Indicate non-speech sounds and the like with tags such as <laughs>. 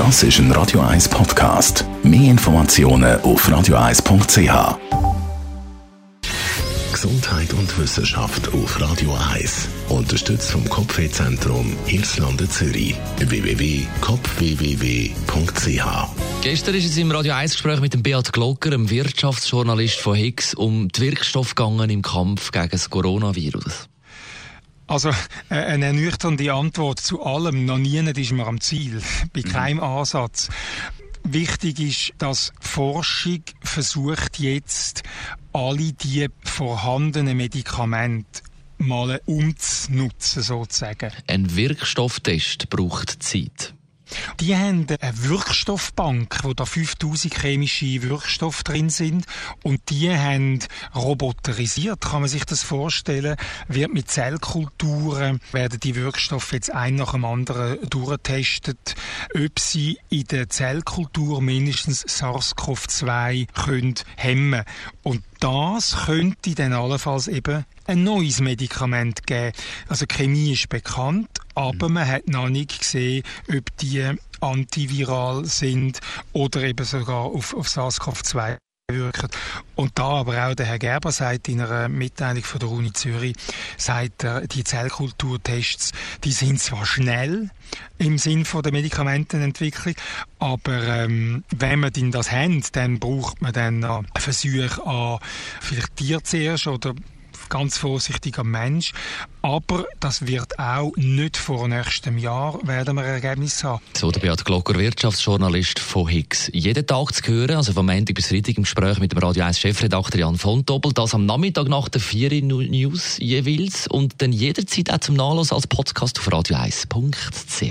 Das ist ein Radio 1 Podcast. Mehr Informationen auf radio1.ch. Gesundheit und Wissenschaft auf Radio 1. Unterstützt vom Kopfwehzentrum Irlande Zürich. www.kopfwww.ch Gestern ist es im Radio 1 Gespräch mit dem Beat Glocker, einem Wirtschaftsjournalist von Higgs, um die Wirkstoffe gegangen im Kampf gegen das Coronavirus. Also äh, eine ernüchternde Antwort zu allem. Noch nie ist man am Ziel, <laughs> bei keinem Ansatz. Wichtig ist, dass Forschung versucht jetzt alle die vorhandenen Medikamente mal umzunutzen sozusagen. Ein Wirkstofftest braucht Zeit. Die haben eine Wirkstoffbank, wo da 5000 chemische Wirkstoffe drin sind. Und die haben roboterisiert, kann man sich das vorstellen, wird mit Zellkulturen werden die Wirkstoffe jetzt ein nach dem anderen durchgetestet, ob sie in der Zellkultur mindestens SARS-CoV-2 können hemmen. Und das könnte dann allenfalls eben ein neues Medikament geben. Also Chemie ist bekannt, aber man hat noch nicht gesehen, ob die antiviral sind oder eben sogar auf, auf SARS-CoV-2 wirken. Und da aber auch der Herr Gerber sagt in einer Mitteilung von der Uni Zürich, sagt er, die Zellkulturtests, die sind zwar schnell im Sinn von der Medikamentenentwicklung, aber ähm, wenn man denn das hat, dann braucht man dann äh, Versuche an vielleicht Tier zuerst oder ganz vorsichtig am Mensch. Aber das wird auch nicht vor nächstem Jahr werden wir Ergebnis haben. So der Beat Glocker, Wirtschaftsjournalist von Higgs. Jeden Tag zu hören, also vom Montag bis Freitag im Gespräch mit dem Radio 1 Chefredakteur Jan von Doppel, das am Nachmittag nach der 4 News jeweils und dann jederzeit auch zum Nachlassen als Podcast auf radio1.ch.